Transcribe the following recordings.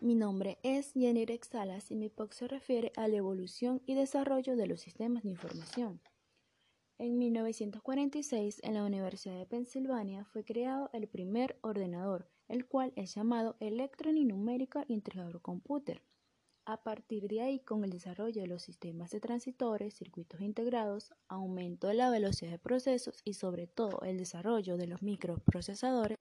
Mi nombre es Jenny Salas y mi POC se refiere a la evolución y desarrollo de los sistemas de información. En 1946, en la Universidad de Pensilvania, fue creado el primer ordenador, el cual es llamado Electronic Numerical Integrated Computer. A partir de ahí, con el desarrollo de los sistemas de transitores, circuitos integrados, aumento de la velocidad de procesos y sobre todo el desarrollo de los microprocesadores,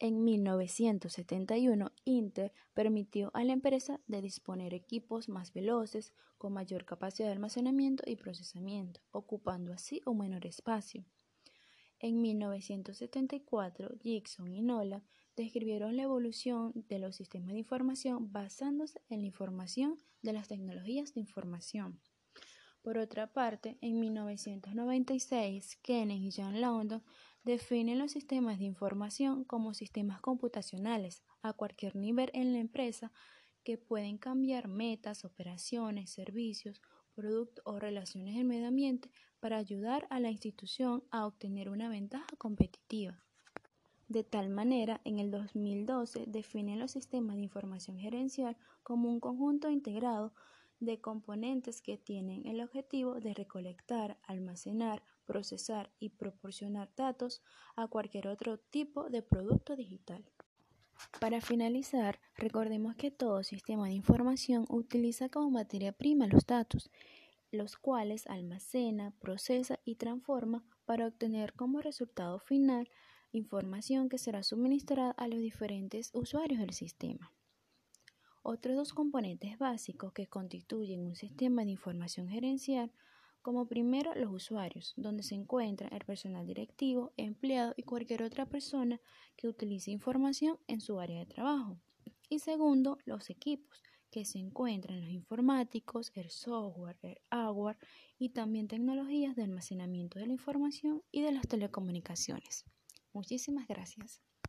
en 1971, Intel permitió a la empresa de disponer equipos más veloces, con mayor capacidad de almacenamiento y procesamiento, ocupando así un menor espacio. En 1974, Gibson y Nolan describieron la evolución de los sistemas de información basándose en la información de las tecnologías de información. Por otra parte, en 1996, Kenneth y John London definen los sistemas de información como sistemas computacionales a cualquier nivel en la empresa que pueden cambiar metas, operaciones, servicios, productos o relaciones del medio ambiente para ayudar a la institución a obtener una ventaja competitiva. De tal manera, en el 2012 definen los sistemas de información gerencial como un conjunto integrado de componentes que tienen el objetivo de recolectar, almacenar, procesar y proporcionar datos a cualquier otro tipo de producto digital. Para finalizar, recordemos que todo sistema de información utiliza como materia prima los datos, los cuales almacena, procesa y transforma para obtener como resultado final información que será suministrada a los diferentes usuarios del sistema. Otros dos componentes básicos que constituyen un sistema de información gerencial, como primero los usuarios, donde se encuentra el personal directivo, empleado y cualquier otra persona que utilice información en su área de trabajo. Y segundo, los equipos, que se encuentran los informáticos, el software, el hardware y también tecnologías de almacenamiento de la información y de las telecomunicaciones. Muchísimas gracias.